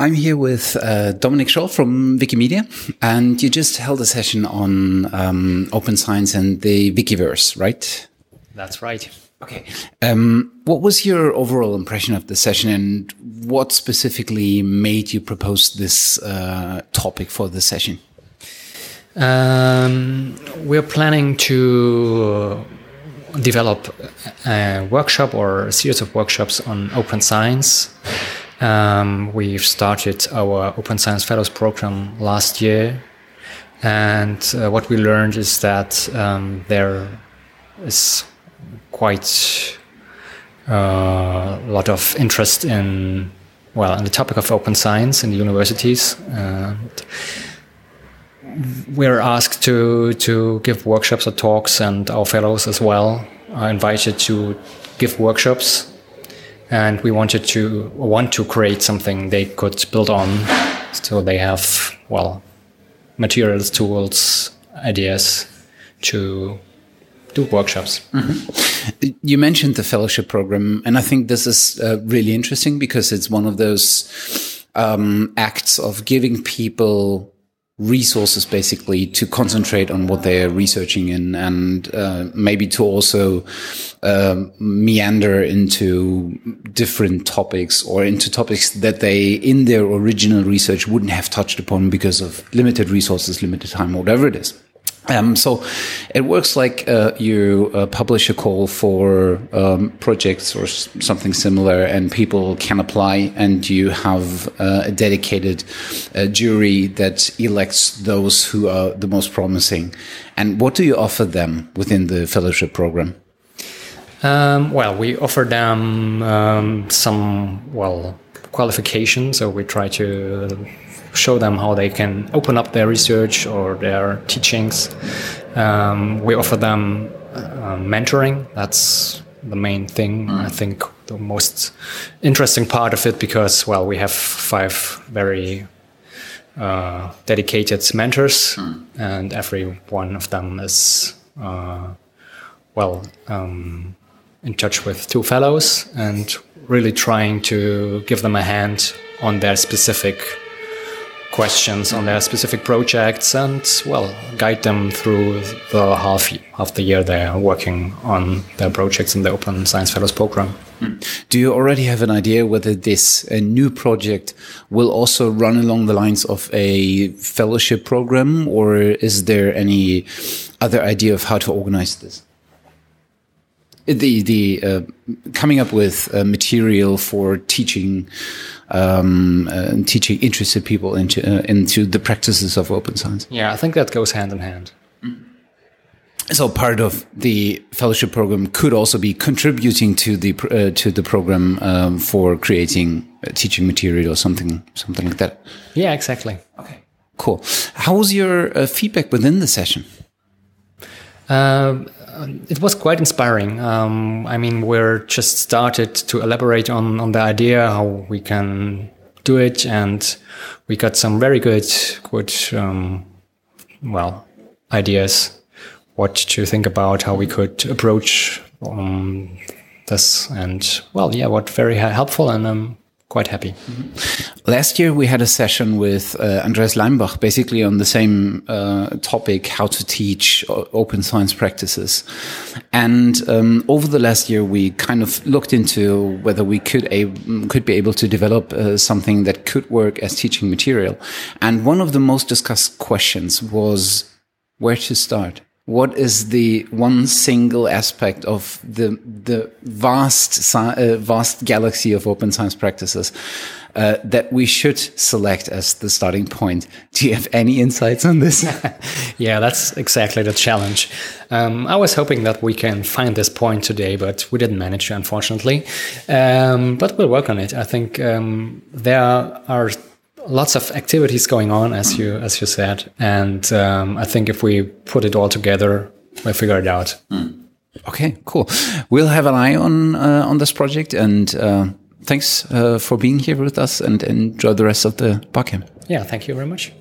I'm here with uh, Dominik Scholl from Wikimedia, and you just held a session on um, open science and the Wikiverse, right? That's right. Okay. Um, what was your overall impression of the session, and what specifically made you propose this uh, topic for the session? Um, we're planning to develop a workshop or a series of workshops on open science um, we've started our Open Science Fellows program last year, and uh, what we learned is that um, there is quite uh, a lot of interest in well in the topic of open science in the universities. we're asked to to give workshops or talks, and our fellows as well are invited to give workshops and we wanted to want to create something they could build on so they have well materials tools ideas to do workshops mm-hmm. you mentioned the fellowship program and i think this is uh, really interesting because it's one of those um, acts of giving people resources basically to concentrate on what they're researching in and uh, maybe to also uh, meander into different topics or into topics that they in their original research wouldn't have touched upon because of limited resources limited time whatever it is um, so it works like uh, you uh, publish a call for um, projects or something similar, and people can apply, and you have uh, a dedicated uh, jury that elects those who are the most promising. And what do you offer them within the fellowship program? Um, well, we offer them um, some well qualifications, so we try to show them how they can open up their research or their teachings. Um, we offer them uh, mentoring. That's the main thing. Mm. I think the most interesting part of it because, well, we have five very uh, dedicated mentors, mm. and every one of them is, uh, well, um, in touch with two fellows and really trying to give them a hand on their specific questions on their specific projects and well guide them through the half half the year they are working on their projects in the Open Science Fellows program. Hmm. Do you already have an idea whether this new project will also run along the lines of a fellowship program, or is there any other idea of how to organize this? The the uh, coming up with uh, material for teaching um, uh, teaching interested people into uh, into the practices of open science. Yeah, I think that goes hand in hand. Mm. So part of the fellowship program could also be contributing to the uh, to the program um, for creating teaching material or something something like that. Yeah, exactly. Okay, cool. How was your uh, feedback within the session? Um, it was quite inspiring. Um, I mean, we're just started to elaborate on, on the idea how we can do it, and we got some very good, good, um, well, ideas what to think about, how we could approach um, this, and well, yeah, what very helpful, and I'm quite happy. Mm -hmm. Last year we had a session with uh, Andreas Leimbach, basically on the same uh, topic, how to teach open science practices. And um, over the last year, we kind of looked into whether we could could be able to develop uh, something that could work as teaching material. And one of the most discussed questions was where to start what is the one single aspect of the the vast uh, vast galaxy of open science practices uh, that we should select as the starting point? Do you have any insights on this? yeah, that's exactly the challenge. Um, I was hoping that we can find this point today, but we didn't manage to, unfortunately. Um, but we'll work on it. I think um, there are lots of activities going on, as you as you said, and um, I think if we put it all together, we'll figure it out. Mm. Okay, cool. We'll have an eye on uh, on this project, and uh, thanks uh, for being here with us, and enjoy the rest of the barcamp. Yeah, thank you very much.